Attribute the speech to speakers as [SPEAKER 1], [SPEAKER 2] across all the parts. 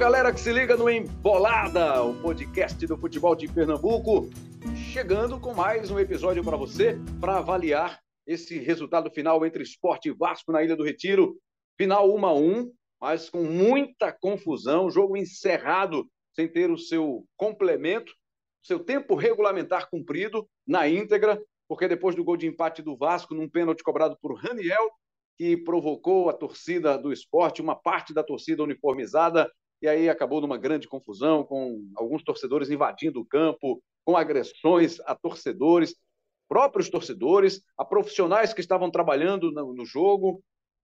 [SPEAKER 1] galera que se liga no Embolada, o podcast do futebol de Pernambuco, chegando com mais um episódio para você, para avaliar esse resultado final entre Esporte e Vasco na Ilha do Retiro. Final 1 a 1, mas com muita confusão, jogo encerrado sem ter o seu complemento, seu tempo regulamentar cumprido na íntegra, porque depois do gol de empate do Vasco, num pênalti cobrado por Raniel, que provocou a torcida do esporte, uma parte da torcida uniformizada, e aí acabou numa grande confusão, com alguns torcedores invadindo o campo, com agressões a torcedores, próprios torcedores, a profissionais que estavam trabalhando no, no jogo,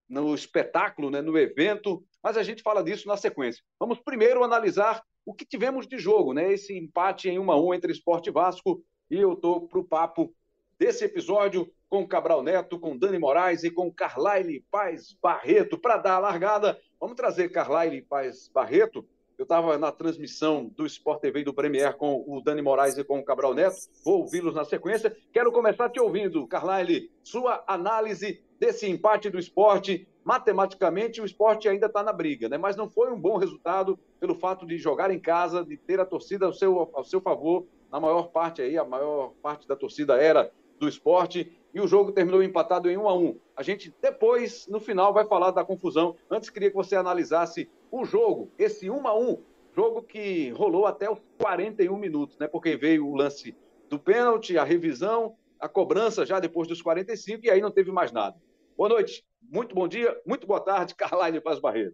[SPEAKER 1] no espetáculo, né, no evento, mas a gente fala disso na sequência. Vamos primeiro analisar o que tivemos de jogo, né? Esse empate em 1 a 1 entre Esporte Vasco, e eu estou para o papo desse episódio com Cabral Neto, com Dani Moraes e com Carlaile Paz Barreto. Para dar a largada, vamos trazer Carlaile Paz Barreto. Eu estava na transmissão do Sport TV do Premier com o Dani Moraes e com o Cabral Neto. Vou ouvi-los na sequência. Quero começar te ouvindo, Carlaile, sua análise desse empate do esporte. Matematicamente, o esporte ainda está na briga, né? mas não foi um bom resultado pelo fato de jogar em casa, de ter a torcida ao seu, ao seu favor. Na maior parte aí, a maior parte da torcida era do esporte e o jogo terminou empatado em 1 a 1. A gente depois, no final, vai falar da confusão. Antes queria que você analisasse o jogo, esse 1 a 1, jogo que rolou até os 41 minutos, né? Porque veio o lance do pênalti, a revisão, a cobrança já depois dos 45 e aí não teve mais nada. Boa noite, muito bom dia, muito boa tarde, Carline Paz Barreiro.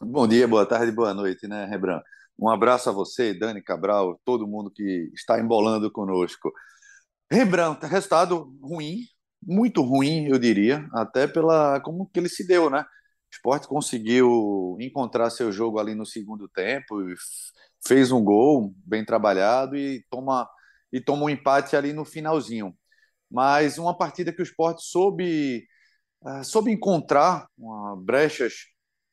[SPEAKER 2] Bom dia, boa tarde, boa noite, né, Rebran? Um abraço a você, Dani Cabral, todo mundo que está embolando conosco. Rembrandt, resultado ruim, muito ruim, eu diria, até pela como que ele se deu, né? O Sport conseguiu encontrar seu jogo ali no segundo tempo, fez um gol bem trabalhado e toma e toma um empate ali no finalzinho. Mas uma partida que o Sport soube uh, soube encontrar brechas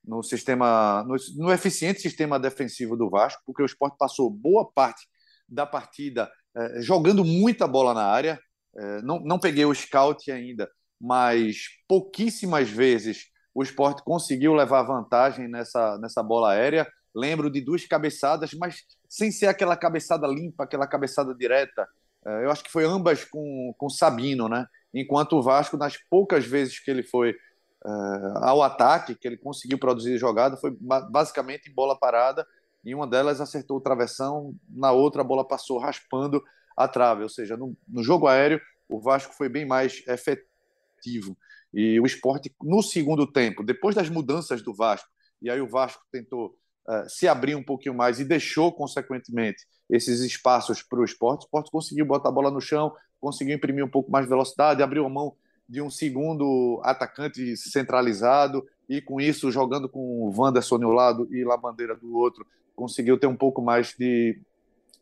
[SPEAKER 2] no sistema no, no eficiente sistema defensivo do Vasco, porque o Sport passou boa parte da partida é, jogando muita bola na área. É, não, não peguei o scout ainda, mas pouquíssimas vezes o esporte conseguiu levar vantagem nessa, nessa bola aérea. Lembro de duas cabeçadas, mas sem ser aquela cabeçada limpa, aquela cabeçada direta. É, eu acho que foi ambas com, com Sabino, né? Enquanto o Vasco, nas poucas vezes que ele foi uh, ao ataque, que ele conseguiu produzir jogada, foi basicamente em bola parada em uma delas acertou o travessão, na outra a bola passou raspando a trave, ou seja, no, no jogo aéreo o Vasco foi bem mais efetivo. E o esporte, no segundo tempo, depois das mudanças do Vasco, e aí o Vasco tentou uh, se abrir um pouquinho mais e deixou, consequentemente, esses espaços para o esporte, o esporte conseguiu botar a bola no chão, conseguiu imprimir um pouco mais de velocidade, abriu a mão de um segundo atacante centralizado, e com isso, jogando com o Wanderson de um lado e Labandeira do outro, conseguiu ter um pouco mais de,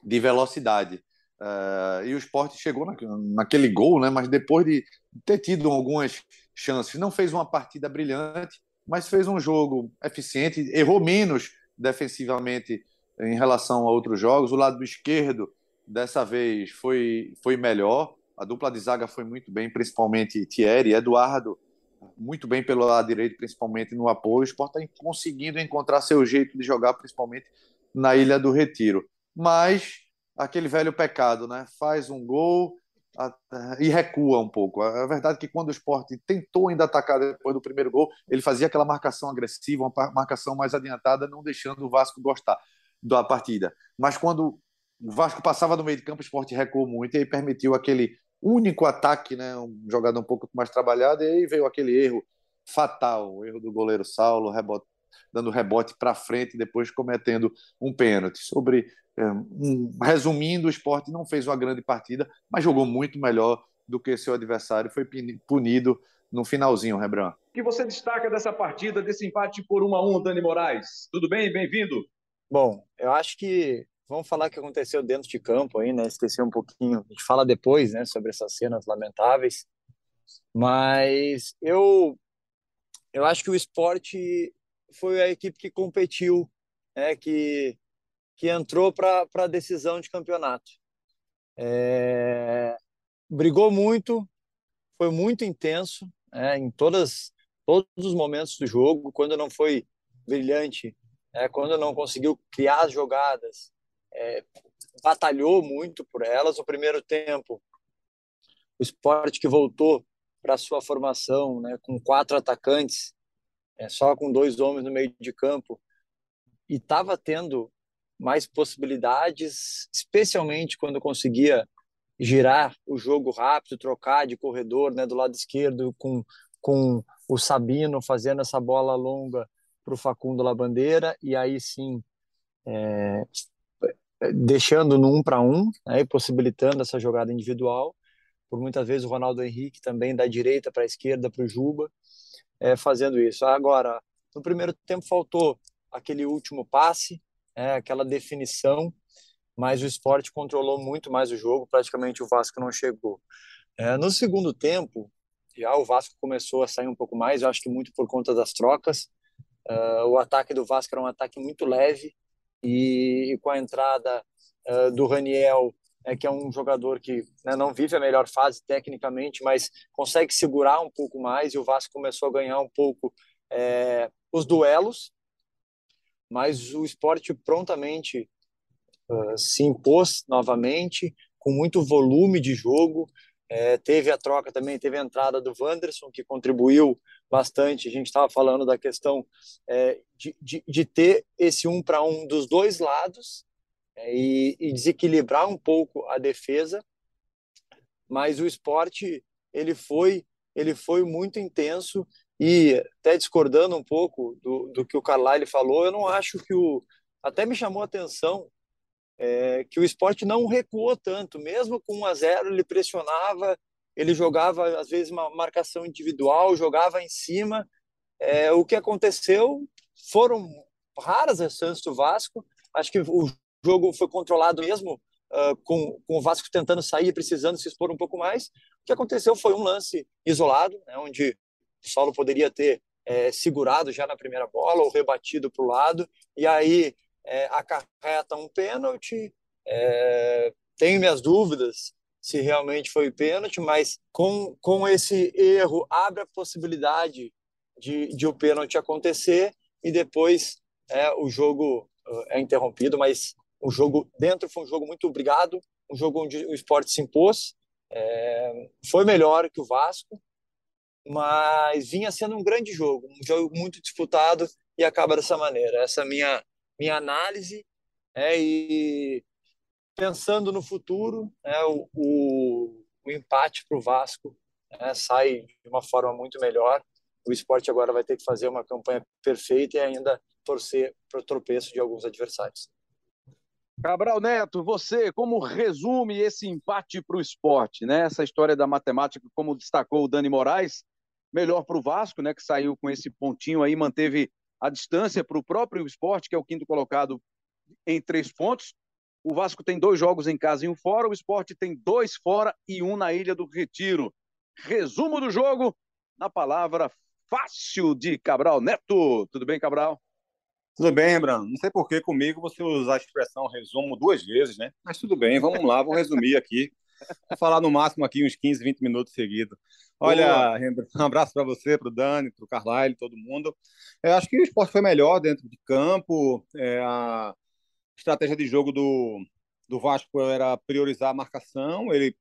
[SPEAKER 2] de velocidade. Uh, e o esporte chegou na, naquele gol, né? mas depois de ter tido algumas chances, não fez uma partida brilhante, mas fez um jogo eficiente, errou menos defensivamente em relação a outros jogos. O lado esquerdo, dessa vez, foi, foi melhor. A dupla de zaga foi muito bem, principalmente Thierry, Eduardo muito bem pelo lado direito, principalmente no apoio. O Sport está conseguindo encontrar seu jeito de jogar, principalmente na Ilha do Retiro. Mas aquele velho pecado, né? Faz um gol e recua um pouco. A verdade é que quando o Sport tentou ainda atacar depois do primeiro gol, ele fazia aquela marcação agressiva, uma marcação mais adiantada, não deixando o Vasco gostar da partida. Mas quando o Vasco passava no meio de campo, o Sport recuou muito e aí permitiu aquele único ataque, né? Um jogador um pouco mais trabalhado, e aí veio aquele erro fatal, o erro do goleiro Saulo, rebote, dando rebote para frente, depois cometendo um pênalti. Sobre é, um, resumindo, o esporte não fez uma grande partida, mas jogou muito melhor do que seu adversário, foi punido no finalzinho, Rebran.
[SPEAKER 1] O que você destaca dessa partida, desse empate por 1 a 1, Dani Moraes? Tudo bem? Bem-vindo.
[SPEAKER 3] Bom, eu acho que vamos falar o que aconteceu dentro de campo aí, né? Esqueci um pouquinho. A gente fala depois, né, sobre essas cenas lamentáveis. Mas eu eu acho que o esporte foi a equipe que competiu, né, que que entrou para a decisão de campeonato. É, brigou muito, foi muito intenso, é, em todas todos os momentos do jogo. Quando não foi brilhante, é, quando não conseguiu criar as jogadas, é, batalhou muito por elas. No primeiro tempo, o esporte que voltou para sua formação, né, com quatro atacantes, é, só com dois homens no meio de campo, e estava tendo mais possibilidades, especialmente quando conseguia girar o jogo rápido, trocar de corredor, né, do lado esquerdo com com o Sabino fazendo essa bola longa para o Facundo Labandeira e aí sim é, deixando no um para um, né, possibilitando essa jogada individual. Por muitas vezes o Ronaldo Henrique também da direita para a esquerda para o Juba, é, fazendo isso. Agora, no primeiro tempo faltou aquele último passe, é, aquela definição, mas o esporte controlou muito mais o jogo, praticamente o Vasco não chegou. É, no segundo tempo, já o Vasco começou a sair um pouco mais, eu acho que muito por conta das trocas. Uh, o ataque do Vasco era um ataque muito leve e, e com a entrada uh, do Raniel, é, que é um jogador que né, não vive a melhor fase tecnicamente, mas consegue segurar um pouco mais e o Vasco começou a ganhar um pouco é, os duelos, mas o esporte prontamente uh, se impôs novamente, com muito volume de jogo, é, teve a troca também, teve a entrada do Wanderson, que contribuiu bastante. A gente estava falando da questão é, de, de, de, ter esse um para um dos dois lados é, e, e, desequilibrar um pouco a defesa. Mas o esporte ele foi ele foi muito intenso e até discordando um pouco do, do que o Carlyle falou, eu não acho que o até me chamou a atenção é, que o esporte não recuou tanto, mesmo com 1 a 0 ele pressionava, ele jogava às vezes uma marcação individual, jogava em cima. É, o que aconteceu foram raras as chances do Vasco. Acho que o jogo foi controlado mesmo uh, com, com o Vasco tentando sair, precisando se expor um pouco mais. O que aconteceu foi um lance isolado, né, onde o Saulo poderia ter é, segurado já na primeira bola ou rebatido para o lado, e aí é, acarreta um pênalti. É, tenho minhas dúvidas se realmente foi pênalti, mas com, com esse erro abre a possibilidade de, de o pênalti acontecer e depois é, o jogo é interrompido, mas o jogo dentro foi um jogo muito obrigado, um jogo onde o esporte se impôs, é, foi melhor que o Vasco, mas vinha sendo um grande jogo, um jogo muito disputado e acaba dessa maneira. Essa é minha minha análise é, e pensando no futuro, é, o, o, o empate para o Vasco é, sai de uma forma muito melhor. O esporte agora vai ter que fazer uma campanha perfeita e ainda torcer para o tropeço de alguns adversários.
[SPEAKER 1] Cabral Neto, você como resume esse empate para o esporte, né? Essa história da matemática, como destacou o Dani Moraes, melhor para o Vasco, né? Que saiu com esse pontinho aí, manteve a distância para o próprio esporte, que é o quinto colocado, em três pontos. O Vasco tem dois jogos em casa e um fora, o esporte tem dois fora e um na Ilha do Retiro. Resumo do jogo na palavra fácil de Cabral Neto. Tudo bem, Cabral?
[SPEAKER 4] Tudo bem, Brano. Não sei por que comigo você usar a expressão resumo duas vezes, né? Mas tudo bem, vamos lá, vou resumir aqui. Vou falar no máximo aqui uns 15, 20 minutos seguidos. Olha, um abraço para você, para o Dani, para o Carlyle, todo mundo. Eu acho que o esporte foi melhor dentro de campo. É, a estratégia de jogo do, do Vasco era priorizar a marcação. Ele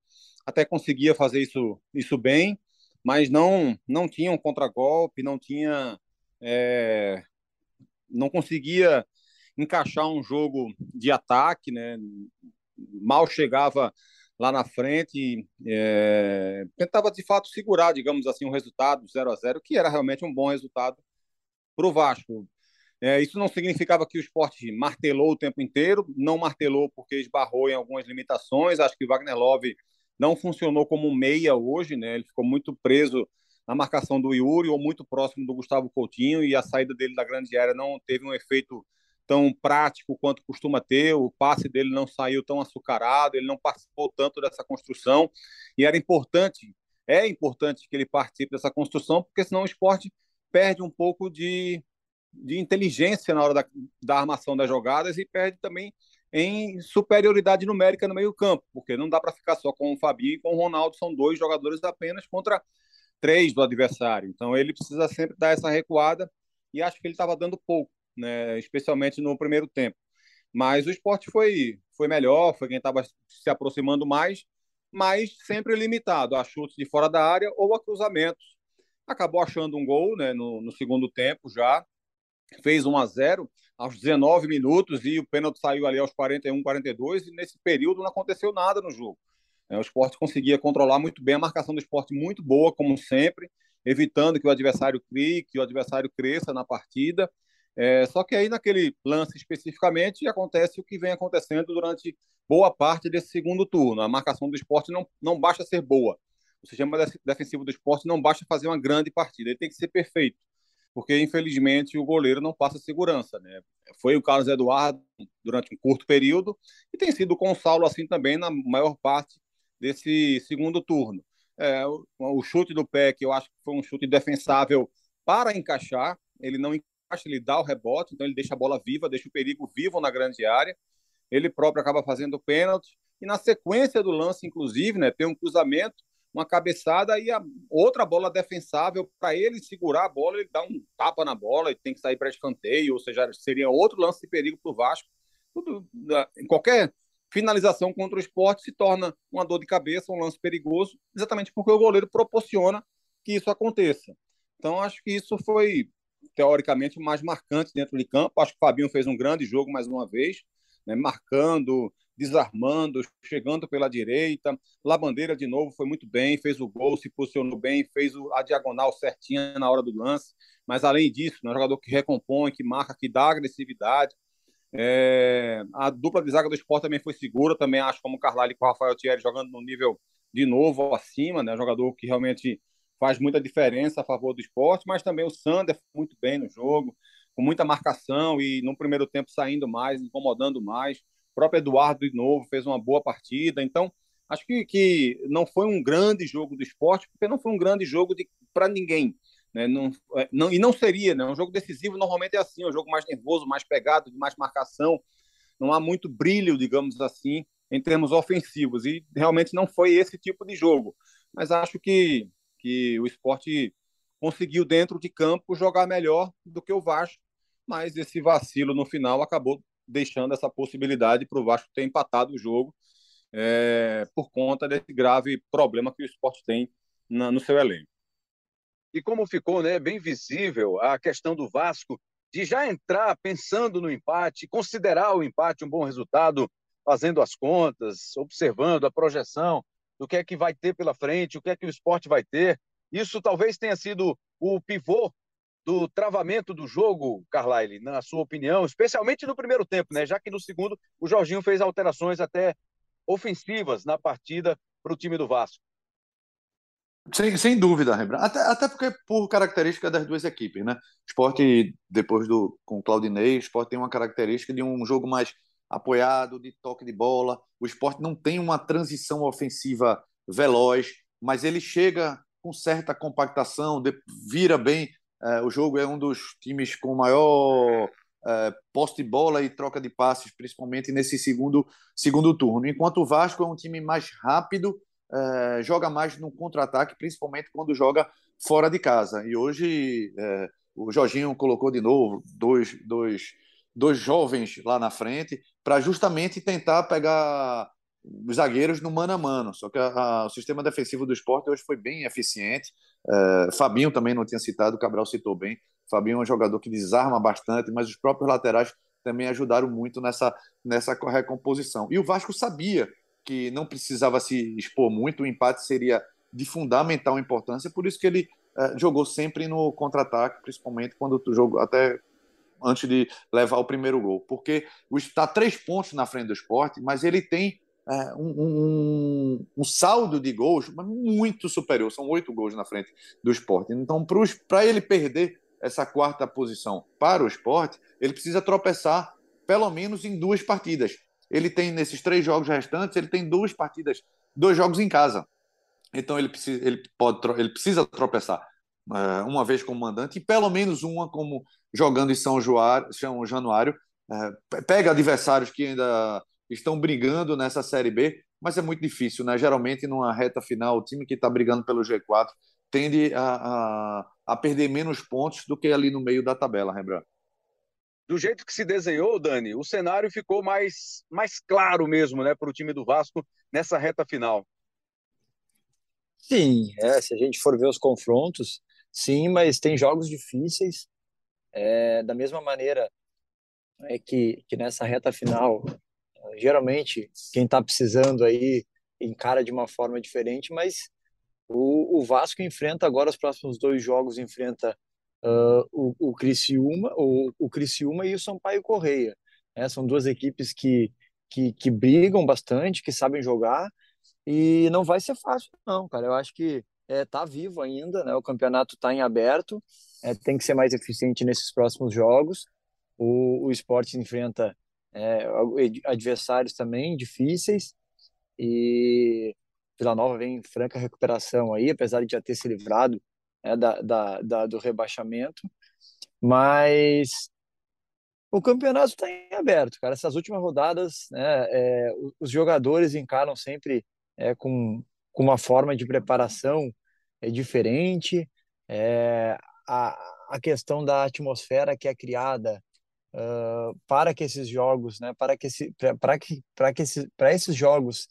[SPEAKER 4] até conseguia fazer isso, isso bem, mas não, não tinha um contragolpe, não tinha. É, não conseguia encaixar um jogo de ataque, né? Mal chegava lá na frente, é, tentava de fato segurar, digamos assim, um resultado 0 a 0 que era realmente um bom resultado para o Vasco. É, isso não significava que o esporte martelou o tempo inteiro, não martelou porque esbarrou em algumas limitações. Acho que o Wagner Love não funcionou como meia hoje, né? ele ficou muito preso na marcação do Yuri ou muito próximo do Gustavo Coutinho e a saída dele da grande área não teve um efeito tão prático quanto costuma ter, o passe dele não saiu tão açucarado, ele não participou tanto dessa construção, e era importante, é importante que ele participe dessa construção, porque senão o esporte perde um pouco de, de inteligência na hora da, da armação das jogadas e perde também em superioridade numérica no meio-campo, porque não dá para ficar só com o Fabinho e com o Ronaldo, são dois jogadores apenas contra três do adversário. Então ele precisa sempre dar essa recuada e acho que ele estava dando pouco né, especialmente no primeiro tempo. Mas o esporte foi, foi melhor, foi quem estava se aproximando mais, mas sempre limitado a chutes de fora da área ou a cruzamentos. Acabou achando um gol né, no, no segundo tempo já, fez 1 a 0 aos 19 minutos e o pênalti saiu ali aos 41, 42 e nesse período não aconteceu nada no jogo. É, o esporte conseguia controlar muito bem a marcação do esporte, muito boa, como sempre, evitando que o adversário crie, que o adversário cresça na partida. É, só que aí, naquele lance especificamente, acontece o que vem acontecendo durante boa parte desse segundo turno. A marcação do esporte não, não basta ser boa. O sistema defensivo do esporte não basta fazer uma grande partida, ele tem que ser perfeito porque infelizmente o goleiro não passa segurança, né? Foi o Carlos Eduardo durante um curto período e tem sido o Saulo assim também na maior parte desse segundo turno. É, o, o, chute do pé, que eu acho que foi um chute defensável para encaixar, ele não ele dá o rebote, então ele deixa a bola viva, deixa o perigo vivo na grande área. Ele próprio acaba fazendo o pênalti. E na sequência do lance, inclusive, né, tem um cruzamento uma cabeçada e a outra bola defensável para ele segurar a bola, ele dá um tapa na bola e tem que sair para escanteio, ou seja, seria outro lance de perigo para o Vasco. Tudo, em qualquer finalização contra o esporte se torna uma dor de cabeça, um lance perigoso, exatamente porque o goleiro proporciona que isso aconteça. Então, acho que isso foi, teoricamente, mais marcante dentro de campo. Acho que o Fabinho fez um grande jogo mais uma vez, né, marcando, desarmando, chegando pela direita. Labandeira, de novo, foi muito bem, fez o gol, se posicionou bem, fez a diagonal certinha na hora do lance. Mas, além disso, é um jogador que recompõe, que marca, que dá agressividade. É... a dupla de zaga do esporte também foi segura, também acho como o Carlalho com o Rafael Thierry jogando no nível de novo acima, né? Um jogador que realmente faz muita diferença a favor do esporte, mas também o Sander muito bem no jogo, com muita marcação e no primeiro tempo saindo mais, incomodando mais. O próprio Eduardo, de novo, fez uma boa partida. Então, acho que, que não foi um grande jogo do esporte, porque não foi um grande jogo para ninguém. Né? Não, é, não, e não seria, né? Um jogo decisivo normalmente é assim, um jogo mais nervoso, mais pegado, de mais marcação. Não há muito brilho, digamos assim, em termos ofensivos. E realmente não foi esse tipo de jogo. Mas acho que, que o esporte conseguiu, dentro de campo, jogar melhor do que o Vasco. Mas esse vacilo no final acabou deixando essa possibilidade para o Vasco ter empatado o jogo é, por conta desse grave problema que o esporte tem na, no seu elenco.
[SPEAKER 1] E como ficou né, bem visível a questão do Vasco de já entrar pensando no empate, considerar o empate um bom resultado, fazendo as contas, observando a projeção do que é que vai ter pela frente, o que é que o esporte vai ter. Isso talvez tenha sido o pivô do travamento do jogo, Carlyle, na sua opinião, especialmente no primeiro tempo, né? Já que no segundo o Jorginho fez alterações até ofensivas na partida para o time do Vasco.
[SPEAKER 2] Sem, sem dúvida, Rembrandt. Até, até porque por característica das duas equipes, né? Esporte, depois do com o Claudinei, esporte tem uma característica de um jogo mais apoiado, de toque de bola. O esporte não tem uma transição ofensiva veloz, mas ele chega com certa compactação, vira bem é, o jogo é um dos times com maior é, posse de bola e troca de passes, principalmente nesse segundo, segundo turno. Enquanto o Vasco é um time mais rápido, é, joga mais no contra-ataque, principalmente quando joga fora de casa. E hoje é, o Jorginho colocou de novo dois, dois, dois jovens lá na frente para justamente tentar pegar os zagueiros no mano a mano. Só que a, a, o sistema defensivo do esporte hoje foi bem eficiente. É, Fabinho também não tinha citado, o Cabral citou bem. Fabinho é um jogador que desarma bastante, mas os próprios laterais também ajudaram muito nessa, nessa recomposição. E o Vasco sabia que não precisava se expor muito, o empate seria de fundamental importância, por isso que ele é, jogou sempre no contra-ataque, principalmente quando o jogo até antes de levar o primeiro gol, porque está três pontos na frente do esporte, mas ele tem é, um, um, um, saldo de gols muito superior, são oito gols na frente do esporte. Então, para ele perder essa quarta posição para o esporte, ele precisa tropeçar pelo menos em duas partidas. Ele tem, nesses três jogos restantes, ele tem duas partidas, dois jogos em casa. Então ele precisa, ele pode, ele precisa tropeçar uma vez como mandante e pelo menos uma como jogando em São, São Januário. É, pega adversários que ainda estão brigando nessa Série B, mas é muito difícil, né? Geralmente, numa reta final, o time que está brigando pelo G4 tende a, a, a, perder menos pontos do que ali no meio da tabela, Rembrandt.
[SPEAKER 1] do jeito que se desenhou, Dani, o cenário ficou mais, mais claro mesmo né, para o time do Vasco nessa reta final.
[SPEAKER 3] Sim, é, se a gente for ver os confrontos, sim, mas tem jogos difíceis. É, da mesma maneira é que, que nessa reta final, geralmente quem está precisando aí encara de uma forma diferente, mas o, o Vasco enfrenta agora os próximos dois jogos, enfrenta uh, o, o, Criciúma, o, o Criciúma e o Sampaio Correia. Né? São duas equipes que, que, que brigam bastante, que sabem jogar, e não vai ser fácil, não, cara. Eu acho que é, tá vivo ainda, né? O campeonato está em aberto, é, tem que ser mais eficiente nesses próximos jogos. O, o esporte enfrenta é, adversários também difíceis e Vila Nova vem em franca recuperação aí, apesar de já ter se livrado né, da, da, da, do rebaixamento. Mas o campeonato está em aberto, cara. Essas últimas rodadas, né, é, os jogadores encaram sempre é, com, com uma forma de preparação é, diferente. É, a, a questão da atmosfera que é criada uh, para que esses jogos, né, para que esse, para que para que esse, para esses jogos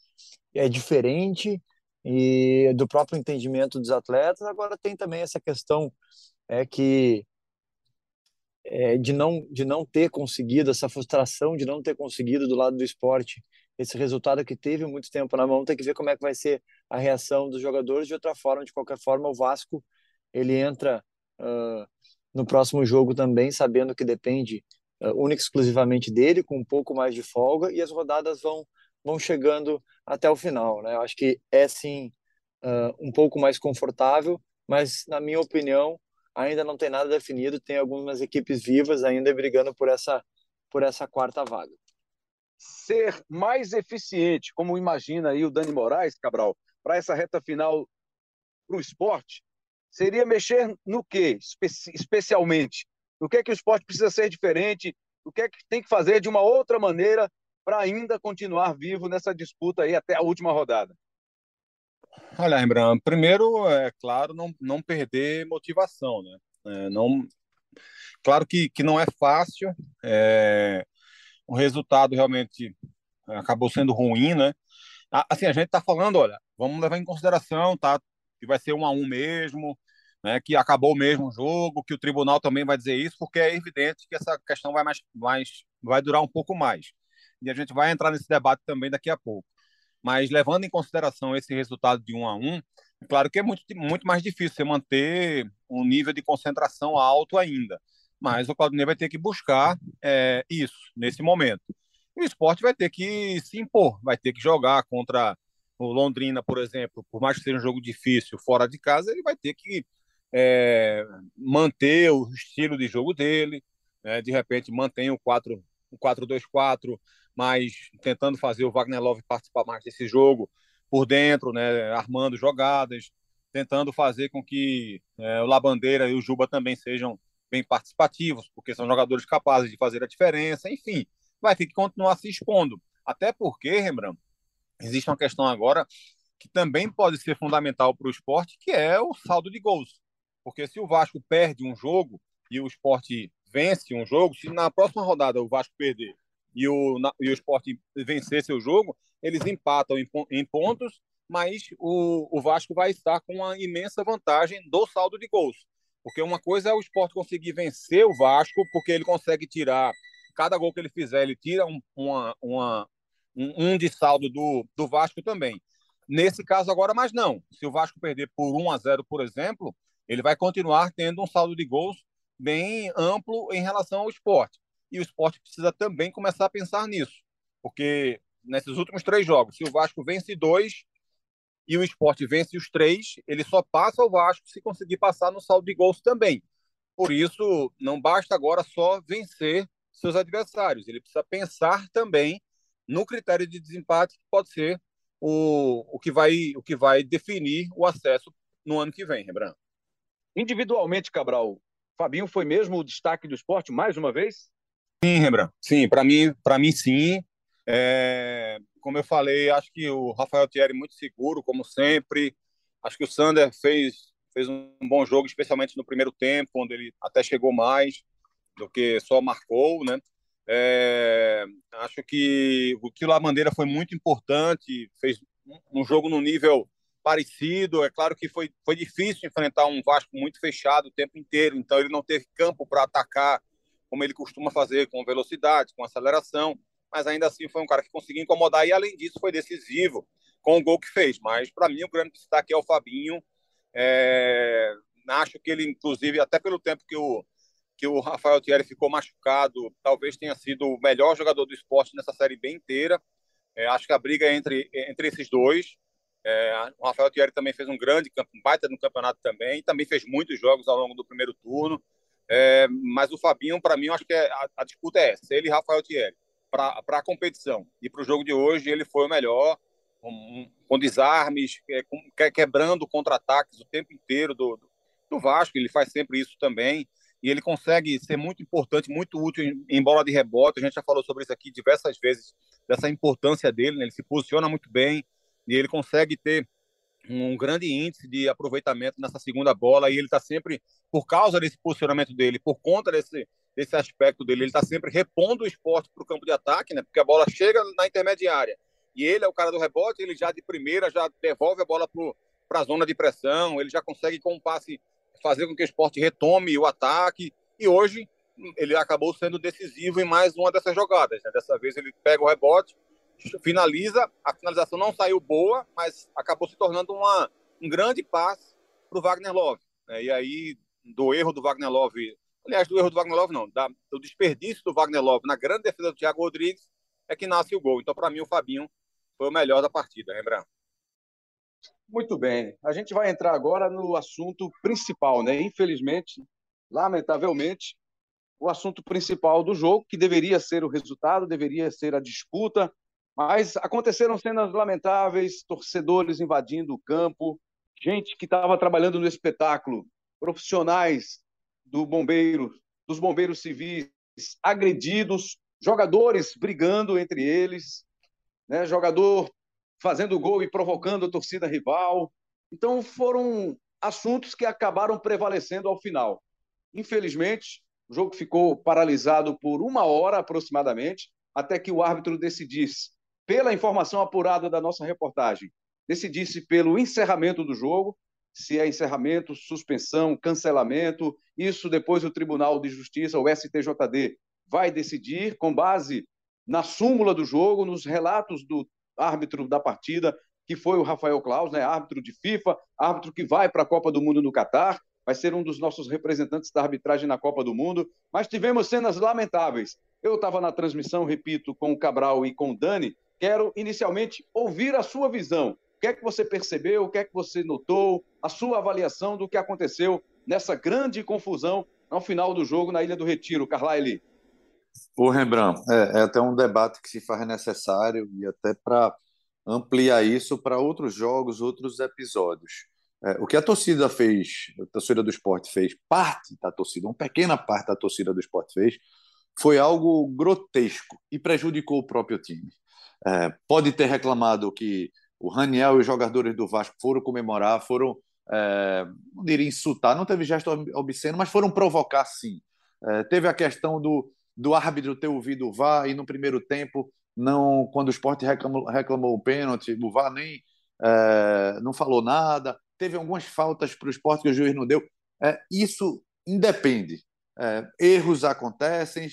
[SPEAKER 3] é diferente e do próprio entendimento dos atletas. Agora tem também essa questão é que é, de não de não ter conseguido essa frustração de não ter conseguido do lado do esporte esse resultado que teve muito tempo na mão tem que ver como é que vai ser a reação dos jogadores de outra forma de qualquer forma o Vasco ele entra uh, no próximo jogo também sabendo que depende uh, única exclusivamente dele com um pouco mais de folga e as rodadas vão vão chegando até o final, né? Eu acho que é sim uh, um pouco mais confortável, mas na minha opinião ainda não tem nada definido. Tem algumas equipes vivas ainda brigando por essa por essa quarta vaga.
[SPEAKER 1] Ser mais eficiente, como imagina aí o Dani Moraes, Cabral, para essa reta final para o esporte, seria mexer no que espe especialmente? O que é que o esporte precisa ser diferente? O que é que tem que fazer de uma outra maneira para ainda continuar vivo nessa disputa aí até a última rodada?
[SPEAKER 4] Olha, Rembrandt, primeiro, é claro, não, não perder motivação, né? É, não, claro que, que não é fácil, é, o resultado realmente acabou sendo ruim, né? Assim, a gente está falando, olha, vamos levar em consideração, tá? Que vai ser um a um mesmo, né? Que acabou mesmo o jogo, que o tribunal também vai dizer isso, porque é evidente que essa questão vai mais, mais vai durar um pouco mais e a gente vai entrar nesse debate também daqui a pouco. Mas levando em consideração esse resultado de um a um, é claro que é muito, muito mais difícil você manter um nível de concentração alto ainda. Mas o Claudinei vai ter que buscar é, isso nesse momento. E o esporte vai ter que se impor, vai ter que jogar contra o Londrina, por exemplo, por mais que seja um jogo difícil fora de casa, ele vai ter que é, manter o estilo de jogo dele, né? de repente mantém o 4-2-4, mas tentando fazer o Wagner Love participar mais desse jogo por dentro, né, armando jogadas, tentando fazer com que é, o Labandeira e o Juba também sejam bem participativos, porque são jogadores capazes de fazer a diferença, enfim, vai ter que continuar se expondo. Até porque, Rembrandt, existe uma questão agora que também pode ser fundamental para o esporte, que é o saldo de gols. Porque se o Vasco perde um jogo e o esporte vence um jogo, se na próxima rodada o Vasco perder e o, e o esporte vencer seu jogo, eles empatam em, em pontos, mas o, o Vasco vai estar com uma imensa vantagem do saldo de gols. Porque uma coisa é o esporte conseguir vencer o Vasco, porque ele consegue tirar, cada gol que ele fizer, ele tira um, uma, uma, um, um de saldo do, do Vasco também. Nesse caso agora, mas não. Se o Vasco perder por 1 a 0, por exemplo, ele vai continuar tendo um saldo de gols bem amplo em relação ao esporte e o esporte precisa também começar a pensar nisso, porque nesses últimos três jogos, se o Vasco vence dois e o esporte vence os três, ele só passa o Vasco se conseguir passar no saldo de gols também. Por isso, não basta agora só vencer seus adversários, ele precisa pensar também no critério de desempate, que pode ser o, o, que, vai, o que vai definir o acesso no ano que vem, Rebran.
[SPEAKER 1] Individualmente, Cabral, Fabinho foi mesmo o destaque do esporte mais uma vez?
[SPEAKER 4] Sim, Rembrandt. Sim, para mim, para mim sim. É, como eu falei, acho que o Rafael Thierry muito seguro, como sempre. Acho que o Sander fez fez um bom jogo, especialmente no primeiro tempo, onde ele até chegou mais. do que só marcou, né? É, acho que o que o Lamandeira foi muito importante, fez um jogo no nível parecido. É claro que foi, foi difícil enfrentar um Vasco muito fechado o tempo inteiro, então ele não teve campo para atacar como ele costuma fazer, com velocidade, com aceleração, mas ainda assim foi um cara que conseguiu incomodar e, além disso, foi decisivo com o gol que fez. Mas, para mim, o grande destaque é o Fabinho. É... Acho que ele, inclusive, até pelo tempo que o, que o Rafael Thierry ficou machucado, talvez tenha sido o melhor jogador do esporte nessa série bem inteira. É, acho que a briga é entre, entre esses dois. É, o Rafael Thierry também fez um grande um baita no campeonato também, também fez muitos jogos ao longo do primeiro turno. É, mas o Fabinho, para mim, eu acho que é, a, a, disputa é essa, ele e Rafael Thierry. Para a competição e para o jogo de hoje, ele foi o melhor, com, com desarmes, é, com, quebrando contra-ataques o tempo inteiro do, do Vasco, ele faz sempre isso também e ele consegue ser muito importante, muito útil em, bola de rebote. A gente já falou sobre isso aqui diversas vezes, dessa importância dele. Né? Ele se posiciona muito bem e ele consegue ter um grande índice de aproveitamento nessa segunda bola e ele está sempre, por causa desse posicionamento dele, por conta desse, desse aspecto dele, ele está sempre repondo o esporte para o campo de ataque, né? porque a bola chega na intermediária e ele é o cara do rebote, ele já de primeira já devolve a bola para a zona de pressão, ele já consegue com um passe fazer com que o esporte retome o ataque e hoje ele acabou sendo decisivo em mais uma dessas jogadas. Né? Dessa vez ele pega o rebote, finaliza, a finalização não saiu boa, mas acabou se tornando uma, um grande passe para o Wagner Love. Né? E aí, do erro do Wagner Love, aliás, do erro do Wagner Love não, da, do desperdício do Wagner Love na grande defesa do Thiago Rodrigues, é que nasce o gol. Então, para mim, o Fabinho foi o melhor da partida, lembrando.
[SPEAKER 1] Muito bem. A gente vai entrar agora no assunto principal, né? Infelizmente, lamentavelmente, o assunto principal do jogo, que deveria ser o resultado, deveria ser a disputa, mas aconteceram cenas lamentáveis, torcedores invadindo o campo, gente que estava trabalhando no espetáculo, profissionais do bombeiro, dos bombeiros civis agredidos, jogadores brigando entre eles, né? jogador fazendo gol e provocando a torcida rival. Então foram assuntos que acabaram prevalecendo ao final. Infelizmente, o jogo ficou paralisado por uma hora aproximadamente, até que o árbitro decidisse pela informação apurada da nossa reportagem, decidisse pelo encerramento do jogo, se é encerramento, suspensão, cancelamento, isso depois o Tribunal de Justiça, o STJD, vai decidir com base na súmula do jogo, nos relatos do árbitro da partida, que foi o Rafael Claus, né, árbitro de FIFA, árbitro que vai para a Copa do Mundo no Catar, vai ser um dos nossos representantes da arbitragem na Copa do Mundo, mas tivemos cenas lamentáveis. Eu estava na transmissão, repito, com o Cabral e com o Dani, Quero inicialmente ouvir a sua visão. O que é que você percebeu? O que é que você notou? A sua avaliação do que aconteceu nessa grande confusão ao final do jogo na Ilha do Retiro, Carlyle.
[SPEAKER 2] O Rembrandt, é, é até um debate que se faz necessário e até para ampliar isso para outros jogos, outros episódios. É, o que a torcida fez, a torcida do esporte fez, parte da torcida, uma pequena parte da torcida do esporte fez, foi algo grotesco e prejudicou o próprio time. É, pode ter reclamado que o Raniel e os jogadores do Vasco foram comemorar, foram, é, não diria insultar, não teve gesto obsceno, mas foram provocar sim. É, teve a questão do, do árbitro ter ouvido o VAR e no primeiro tempo, não quando o esporte reclamou, reclamou o pênalti, o VAR nem é, não falou nada. Teve algumas faltas para o esporte que o juiz não deu. É, isso independe. É, erros acontecem.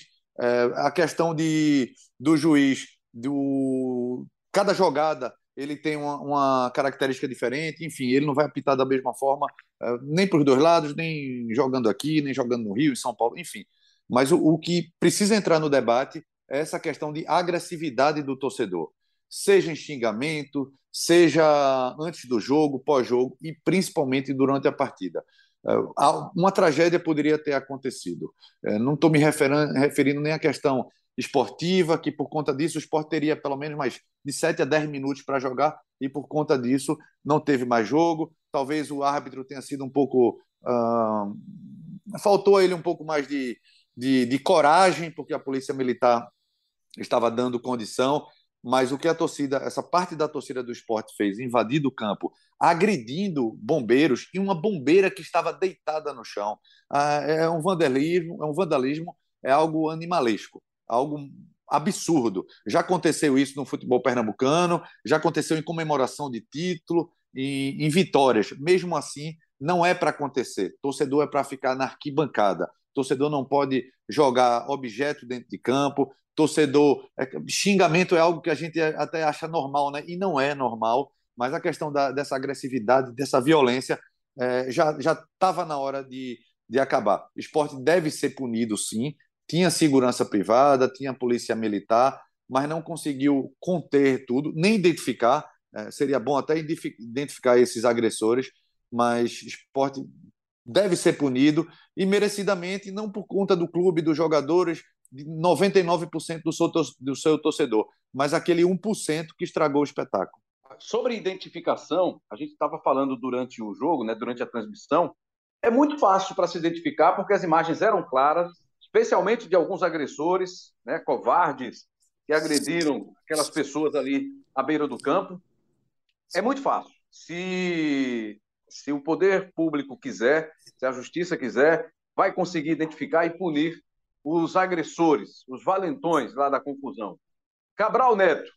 [SPEAKER 2] a questão de, do juiz do cada jogada ele tem uma, uma, característica diferente, enfim, ele não vai apitar da mesma forma, uh, nem para os dois lados, nem jogando aqui, nem jogando no Rio, em São Paulo, enfim. Mas o, o, que precisa entrar no debate é essa questão de agressividade do torcedor, seja em xingamento, seja antes do jogo, pós-jogo e principalmente durante a partida. Uh, uma tragédia poderia ter acontecido. Uh, não estou me referindo nem à questão esportiva, que por conta disso o esporte teria pelo menos mais de 7 a 10 minutos para jogar e por conta disso não teve mais jogo. Talvez o árbitro tenha sido um pouco. Uh, faltou a ele um pouco mais de, de, de coragem, porque a Polícia Militar estava dando condição, mas o que a torcida, essa parte da torcida do esporte fez, invadindo o campo, agredindo bombeiros e uma bombeira que estava deitada no chão, ah, é um vandalismo, é um vandalismo é algo animalesco, algo absurdo. Já aconteceu isso no futebol pernambucano, já aconteceu em comemoração de título, em, em vitórias. Mesmo assim, não é para acontecer. Torcedor é para ficar na arquibancada. Torcedor não pode jogar objeto dentro de campo. Torcedor, é, xingamento é algo que a gente até acha normal, né? E não é normal. Mas a questão da, dessa agressividade, dessa violência, é, já estava na hora de, de acabar. Esporte deve ser punido, sim. Tinha segurança privada, tinha polícia militar, mas não conseguiu conter tudo, nem identificar. É, seria bom até identificar esses agressores, mas esporte deve ser punido e merecidamente, não por conta do clube, dos jogadores, de 99% do seu, do seu torcedor, mas aquele 1% que estragou o espetáculo.
[SPEAKER 1] Sobre identificação, a gente estava falando durante o jogo, né, durante a transmissão, é muito fácil para se identificar porque as imagens eram claras, especialmente de alguns agressores, né, covardes, que agrediram aquelas pessoas ali à beira do campo. É muito fácil. Se, se o poder público quiser, se a justiça quiser, vai conseguir identificar e punir os agressores, os valentões lá da confusão. Cabral Neto.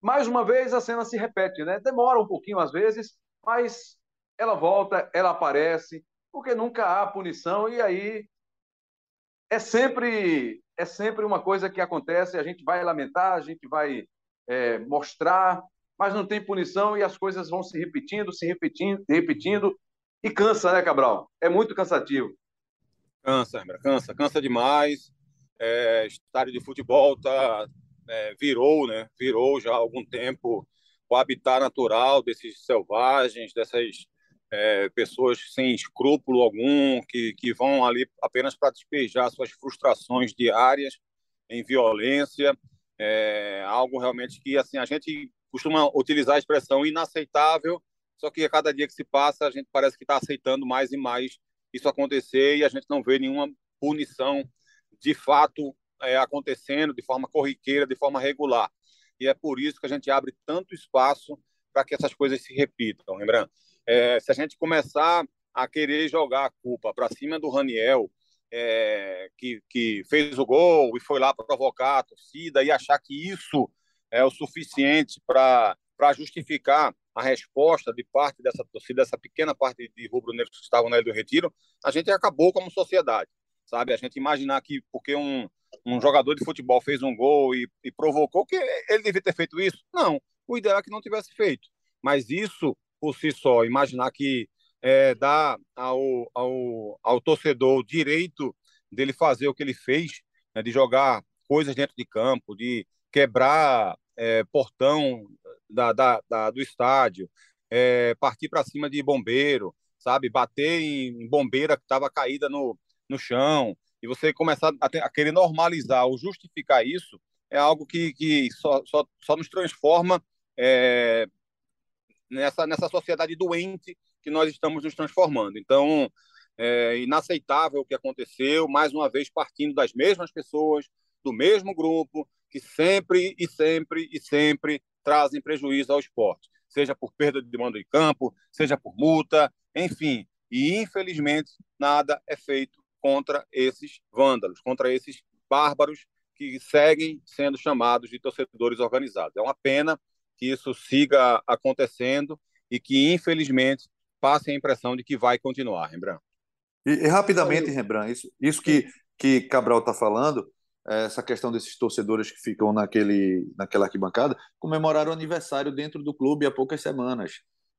[SPEAKER 1] Mais uma vez a cena se repete, né? Demora um pouquinho às vezes, mas ela volta, ela aparece, porque nunca há punição e aí é sempre é sempre uma coisa que acontece, a gente vai lamentar, a gente vai é, mostrar, mas não tem punição e as coisas vão se repetindo, se repetindo, repetindo e cansa, né, Cabral? É muito cansativo.
[SPEAKER 4] Cansa, cansa, cansa demais. É, estádio de futebol tá, é, virou, né? Virou já há algum tempo o habitat natural desses selvagens, dessas é, pessoas sem escrúpulo algum, que, que vão ali apenas para despejar suas frustrações diárias em violência. É algo realmente que assim a gente costuma utilizar a expressão inaceitável, só que a cada dia que se passa a gente parece que está aceitando mais e mais isso acontecer e a gente não vê nenhuma punição de fato é, acontecendo de forma corriqueira, de forma regular. E é por isso que a gente abre tanto espaço para que essas coisas se repitam. Lembrando, é, se a gente começar a querer jogar a culpa para cima do Raniel, é, que, que fez o gol e foi lá provocar a torcida e achar que isso é o suficiente para justificar a resposta de parte dessa torcida, dessa pequena parte de rubro-negros que estavam na Ilha do Retiro, a gente acabou como sociedade, sabe? A gente imaginar que porque um, um jogador de futebol fez um gol e, e provocou, que ele devia ter feito isso? Não, o ideal é que não tivesse feito. Mas isso, por si só, imaginar que é, dá ao, ao, ao torcedor o direito dele fazer o que ele fez, né, de jogar coisas dentro de campo, de quebrar é, portão da, da, da, do estádio, é, partir para cima de bombeiro, sabe? Bater em, bombeira que estava caída no, no chão, e você começar a, ter, a, querer normalizar ou justificar isso, é algo que, que só, só, só nos transforma é, nessa, nessa sociedade doente que nós estamos nos transformando. Então, é inaceitável o que aconteceu, mais uma vez partindo das mesmas pessoas, do mesmo grupo, que sempre e sempre e sempre trazem prejuízo ao esporte, seja por perda de mando de campo, seja por multa, enfim. E, infelizmente, nada é feito contra esses vândalos, contra esses bárbaros que seguem sendo chamados de torcedores organizados. É uma pena que isso siga acontecendo e que, infelizmente, passe a impressão de que vai continuar, Rembrandt.
[SPEAKER 2] E, e rapidamente, Rembrandt, isso, isso que, que Cabral está falando, é, essa questão desses torcedores que ficam naquele, naquela arquibancada, comemoraram o aniversário dentro do clube há poucas semanas.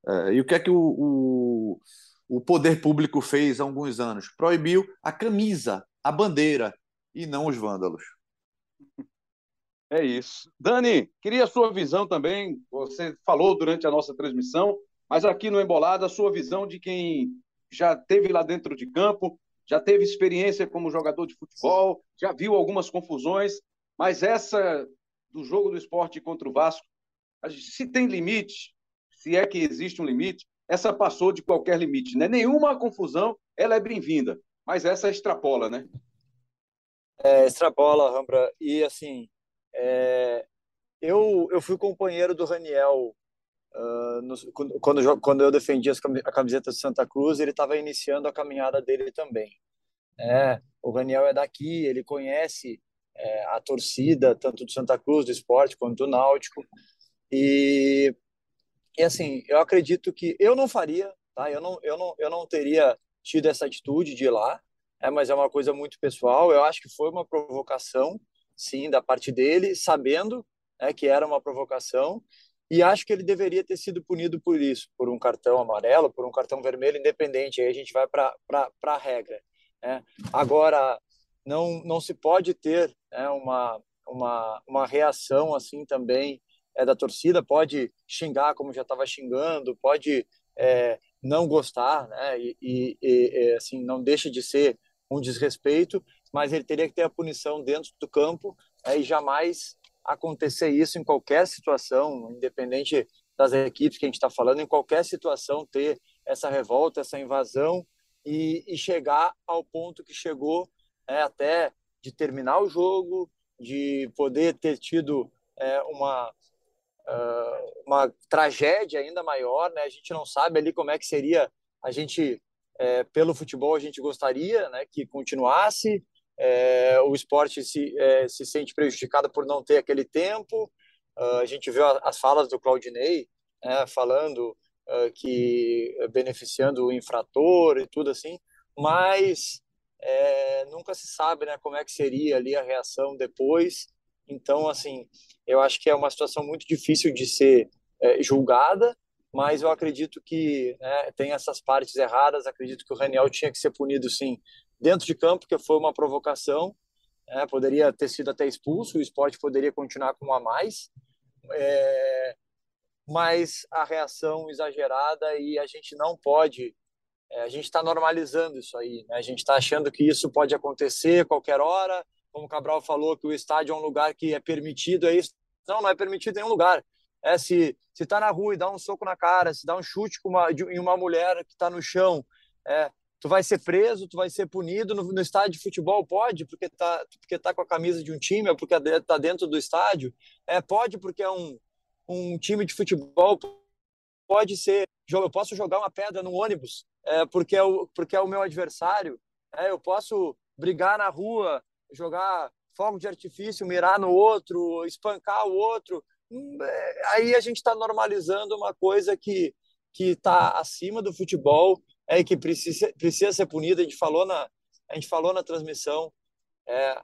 [SPEAKER 2] É, e o que é que o, o, o, poder público fez há alguns anos? Proibiu a camisa, a bandeira, e não os vândalos.
[SPEAKER 1] É isso. Dani, queria a sua visão também. Você falou durante a nossa transmissão, mas aqui no Embolada, a sua visão de quem já teve lá dentro de campo, já teve experiência como jogador de futebol, já viu algumas confusões, mas essa do jogo do esporte contra o Vasco, se tem limite, se é que existe um limite, essa passou de qualquer limite, né? Nenhuma confusão, ela é bem-vinda, mas essa extrapola, né?
[SPEAKER 3] É, extrapola, Rambra. E assim, é, eu, eu fui companheiro do Raniel uh, no, quando, quando eu defendia a camiseta de Santa Cruz, ele estava iniciando a caminhada dele também. É, o Raniel é daqui, ele conhece é, a torcida, tanto do Santa Cruz, do esporte, quanto do Náutico. E, e assim, eu acredito que eu não faria, tá? Eu não, eu não, eu não teria tido essa atitude de ir lá, é, mas é uma coisa muito pessoal. Eu acho que foi uma provocação, sim, da parte dele, sabendo é, que era uma provocação. E acho que ele deveria ter sido punido por isso, por um cartão amarelo, por um cartão vermelho, independente. Aí a gente vai para a regra. Né? Agora, não, não se pode ter né, uma, uma, uma reação assim também é, da torcida, pode xingar como já estava xingando, pode é, não gostar, né, e, e, e, assim, não deixa de ser um desrespeito, mas ele teria que ter a punição dentro do campo é, e jamais acontecer isso em qualquer situação, independente das equipes que a gente está falando, em qualquer situação ter essa revolta, essa invasão e, e chegar ao ponto que chegou é, até de terminar o jogo, de poder ter tido é, uma uh, uma tragédia ainda maior, né? A gente não sabe ali como é que seria a gente é, pelo futebol a gente gostaria, né, que continuasse. É, o esporte se é, se sente prejudicado por não ter aquele tempo. Uh, a gente viu as falas do Claudinei né, falando uh, que beneficiando o infrator e tudo assim, mas é, nunca se sabe né, como é que seria ali a reação depois. Então, assim, eu acho que é uma situação muito difícil de ser é, julgada, mas eu acredito que né, tem essas partes erradas. Acredito que o Raniel tinha que ser punido, sim, dentro de campo, que foi uma provocação. É, poderia ter sido até expulso, o esporte poderia continuar com um a mais. É, mas a reação exagerada e a gente não pode é, a gente está normalizando isso aí, né? a gente está achando que isso pode acontecer qualquer hora, como o Cabral falou, que o estádio é um lugar que é permitido, é isso. Não, não é permitido em nenhum lugar. É se se tá na rua e dá um soco na cara, se dá um chute uma, em uma mulher que está no chão, é, tu vai ser preso, tu vai ser punido no, no, estádio de futebol, pode, porque tá, porque tá com a camisa de um time, ou porque tá dentro do estádio, é, pode porque é um, um time de futebol, pode ser, eu posso jogar uma pedra no ônibus, é, porque, é o, porque é o meu adversário, é, eu posso brigar na rua, jogar fogo de artifício, mirar no outro, espancar o outro, hum, é, aí a gente está normalizando uma coisa que que está acima do futebol é que precisa precisa ser punida. A gente falou na a gente falou na transmissão, é,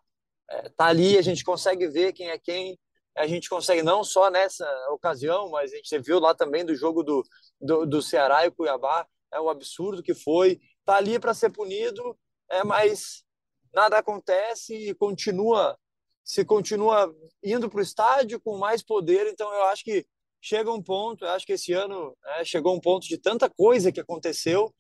[SPEAKER 3] é, tá ali a gente consegue ver quem é quem, a gente consegue não só nessa ocasião, mas a gente viu lá também do jogo do, do, do Ceará e Cuiabá, é o absurdo que foi. Tá ali para ser punido, é, mas nada acontece e continua se continua indo para o estádio com mais poder. Então eu acho que chega um ponto, eu acho que esse ano é, chegou um ponto de tanta coisa que aconteceu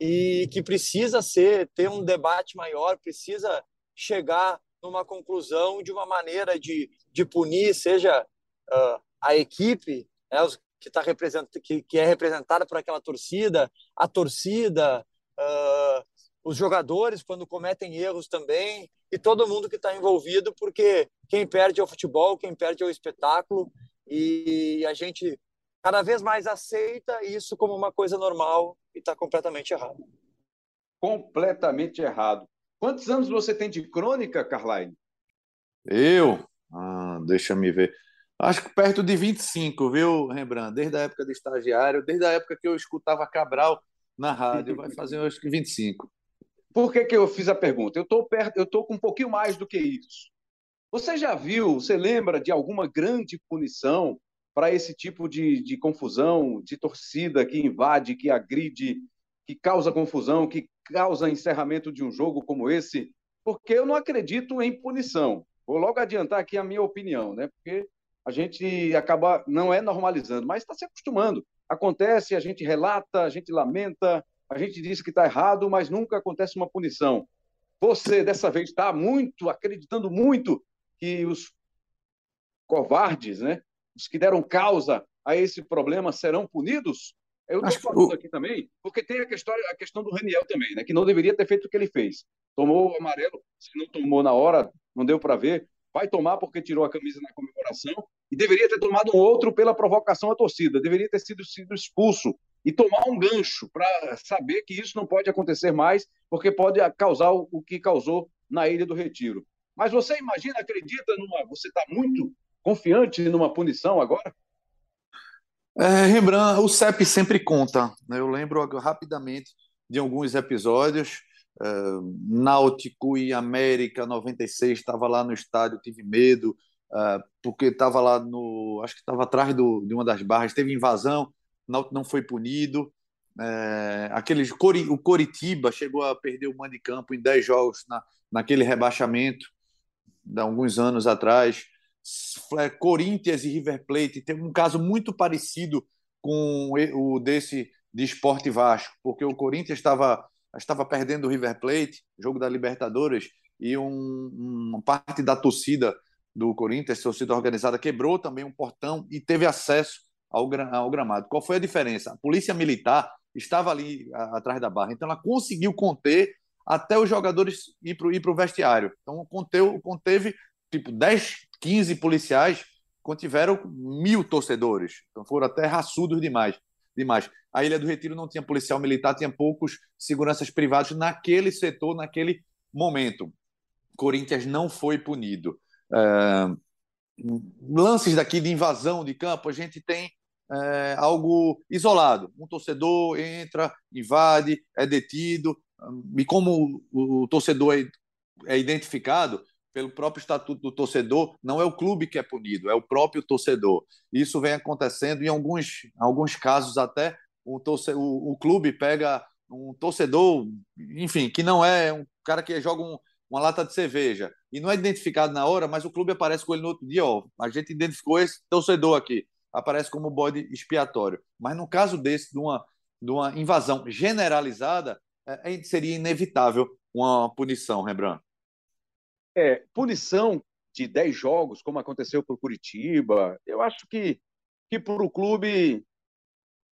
[SPEAKER 3] e que precisa ser ter um debate maior, precisa chegar numa conclusão de uma maneira de, de punir, seja uh, a equipe, né, que, tá represent, que, que é representada por aquela torcida, a torcida, uh, os jogadores quando cometem erros também, e todo mundo que está envolvido, porque quem perde é o futebol, quem perde é o espetáculo, e a gente cada vez mais aceita isso como uma coisa normal e está completamente errado.
[SPEAKER 1] Completamente errado. Quantos anos você tem de crônica, Carline?
[SPEAKER 2] Eu? Ah, deixa me ver. Acho que perto de 25, viu, Rembrandt? Desde a época de estagiário, desde a época que eu escutava Cabral na rádio, vai fazer acho que 25.
[SPEAKER 1] Por que, que eu fiz a pergunta? Eu estou perto, eu estou com um pouquinho mais do que isso. Você já viu, você lembra de alguma grande punição para esse tipo de, de confusão, de torcida que invade, que agride, que causa confusão, que causa encerramento de um jogo como esse? Porque eu não acredito em punição. Vou logo adiantar aqui a minha opinião, né? Porque a gente acaba, não é normalizando, mas está se acostumando. Acontece, a gente relata, a gente lamenta, a gente diz que está errado, mas nunca acontece uma punição. Você, dessa vez, está muito, acreditando muito que os covardes, né, os que deram causa a esse problema serão punidos? Eu estou falando aqui também, porque tem a questão, a questão do Raniel também, né, que não deveria ter feito o que ele fez. Tomou o amarelo, se não tomou na hora, não deu para ver, vai tomar porque tirou a camisa na comemoração, e deveria ter tomado um outro pela provocação à torcida, deveria ter sido, sido expulso e tomar um gancho para saber que isso não pode acontecer mais, porque pode causar o, o que causou na Ilha do Retiro. Mas você imagina, acredita numa. Você está muito confiante numa punição agora?
[SPEAKER 2] É, Rembrandt, o CEP sempre conta. Né? Eu lembro rapidamente de alguns episódios. Uh, Náutico e América 96 estava lá no estádio, tive medo uh, porque estava lá no, acho que estava atrás do, de uma das barras, teve invasão, Náutico não foi punido. Uh, aqueles o Coritiba chegou a perder o mando de campo em 10 jogos na, naquele rebaixamento de alguns anos atrás. Corinthians e River Plate tem um caso muito parecido com o desse de Esporte Vasco, porque o Corinthians estava estava perdendo o River Plate, jogo da Libertadores, e um, uma parte da torcida do Corinthians, torcida organizada, quebrou também um portão e teve acesso ao, ao gramado. Qual foi a diferença? A polícia militar estava ali a, atrás da barra, então ela conseguiu conter até os jogadores ir para o vestiário. Então conteu, conteve tipo 10, 15 policiais contiveram mil torcedores. Então foram até raçudos demais. demais. A Ilha do Retiro não tinha policial militar, tinha poucos seguranças privados naquele setor, naquele momento. Corinthians não foi punido. É... lances daqui de invasão de campo, a gente tem é, algo isolado. Um torcedor entra, invade, é detido, e como o, torcedor é, é identificado, pelo próprio estatuto do torcedor, não é o clube que é punido, é o próprio torcedor. Isso vem acontecendo em alguns, alguns casos até o, torce, o, o clube pega um torcedor, enfim, que não é um cara que joga um, uma lata de cerveja e não é identificado na hora, mas o clube aparece com ele no outro dia, ó, a gente identificou esse torcedor aqui, aparece como bode expiatório. Mas no caso desse, de uma, de uma invasão generalizada, é, seria inevitável uma punição, Rembrandt.
[SPEAKER 1] É, punição de 10 jogos, como aconteceu para o Curitiba, eu acho que, que para o clube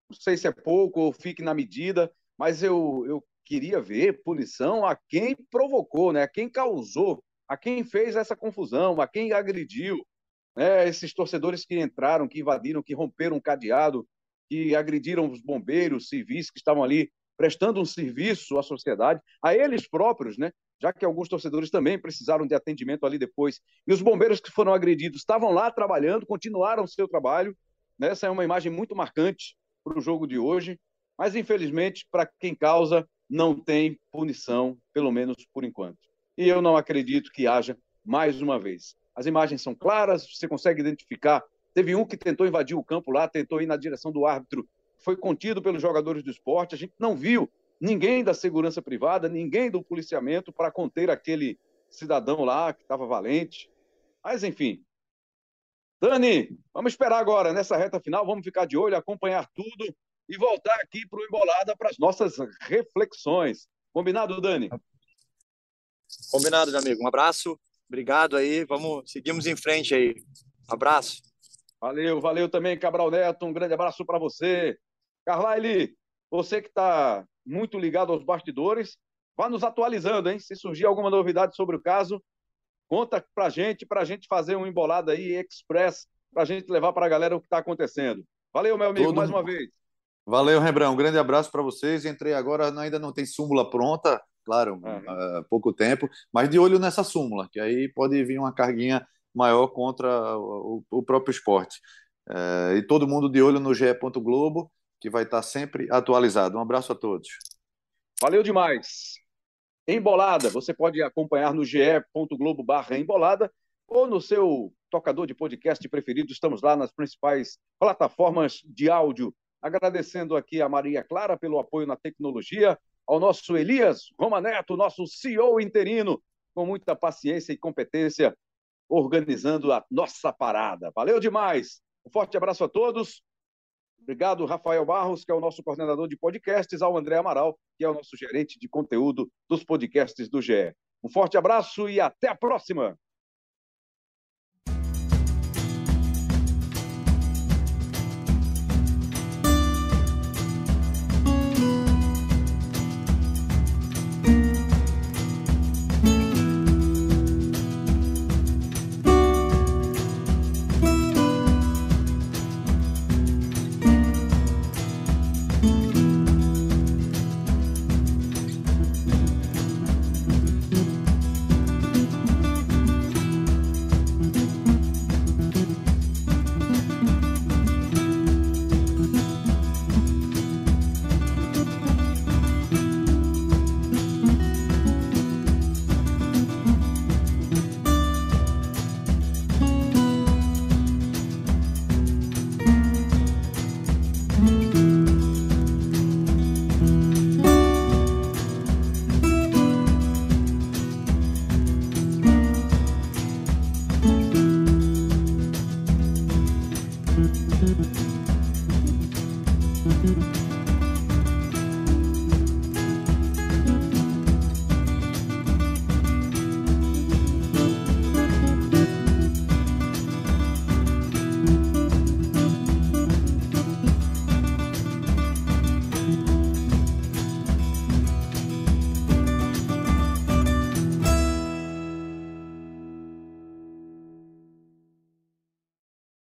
[SPEAKER 1] não sei se é pouco ou fique na medida, mas eu, eu queria ver punição a quem provocou, né? a quem causou, a quem fez essa confusão, a quem agrediu. Né? Esses torcedores que entraram, que invadiram, que romperam um cadeado, que agrediram os bombeiros civis que estavam ali prestando um serviço à sociedade, a eles próprios, né? Já que alguns torcedores também precisaram de atendimento ali depois. E os bombeiros que foram agredidos estavam lá trabalhando, continuaram seu trabalho. Né? Essa é uma imagem muito marcante para o jogo de hoje, mas infelizmente, para quem causa, não tem punição, pelo menos por enquanto. E eu não acredito que haja mais uma vez. As imagens são claras, você consegue identificar. Teve um que tentou invadir o campo lá, tentou ir na direção do árbitro, foi contido pelos jogadores do esporte. A gente não viu ninguém da segurança privada, ninguém do policiamento para conter aquele cidadão lá que estava valente. Mas, enfim, Dani, vamos esperar agora nessa reta final, vamos ficar de olho, acompanhar tudo e voltar aqui para o Embolada para as nossas reflexões. Combinado, Dani?
[SPEAKER 3] Combinado, meu amigo. Um abraço, obrigado aí, vamos, seguimos em frente aí. Abraço.
[SPEAKER 1] Valeu, valeu também, Cabral Neto, um grande abraço para você. Carlyle, você que está muito ligado aos bastidores, vá nos atualizando, hein? Se surgir alguma novidade sobre o caso, Conta pra gente, pra gente fazer um embolado aí, express, pra gente levar pra galera o que tá acontecendo. Valeu, meu amigo, Todo... mais uma vez.
[SPEAKER 2] Valeu, Rebrão. Um grande abraço para vocês. Entrei agora, ainda não tem súmula pronta, claro, uhum. pouco tempo, mas de olho nessa súmula, que aí pode vir uma carguinha maior contra o, o próprio esporte. É, e todo mundo de olho no GE. Globo, que vai estar sempre atualizado. Um abraço a todos.
[SPEAKER 1] Valeu demais. Embolada, você pode acompanhar no ge.globo barra embolada ou no seu tocador de podcast preferido. Estamos lá nas principais plataformas de áudio. Agradecendo aqui a Maria Clara pelo apoio na tecnologia, ao nosso Elias Roma Neto, nosso CEO interino, com muita paciência e competência, organizando a nossa parada. Valeu demais! Um forte abraço a todos. Obrigado, Rafael Barros, que é o nosso coordenador de podcasts, ao André Amaral, que é o nosso gerente de conteúdo dos podcasts do GE. Um forte abraço e até a próxima!